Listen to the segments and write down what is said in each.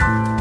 you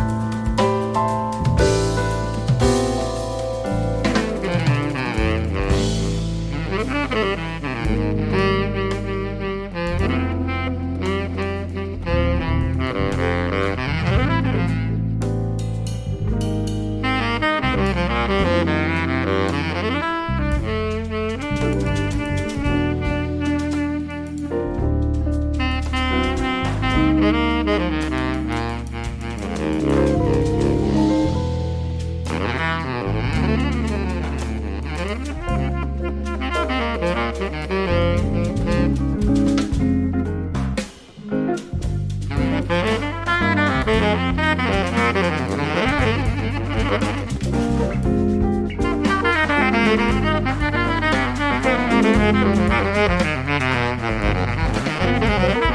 Thank you.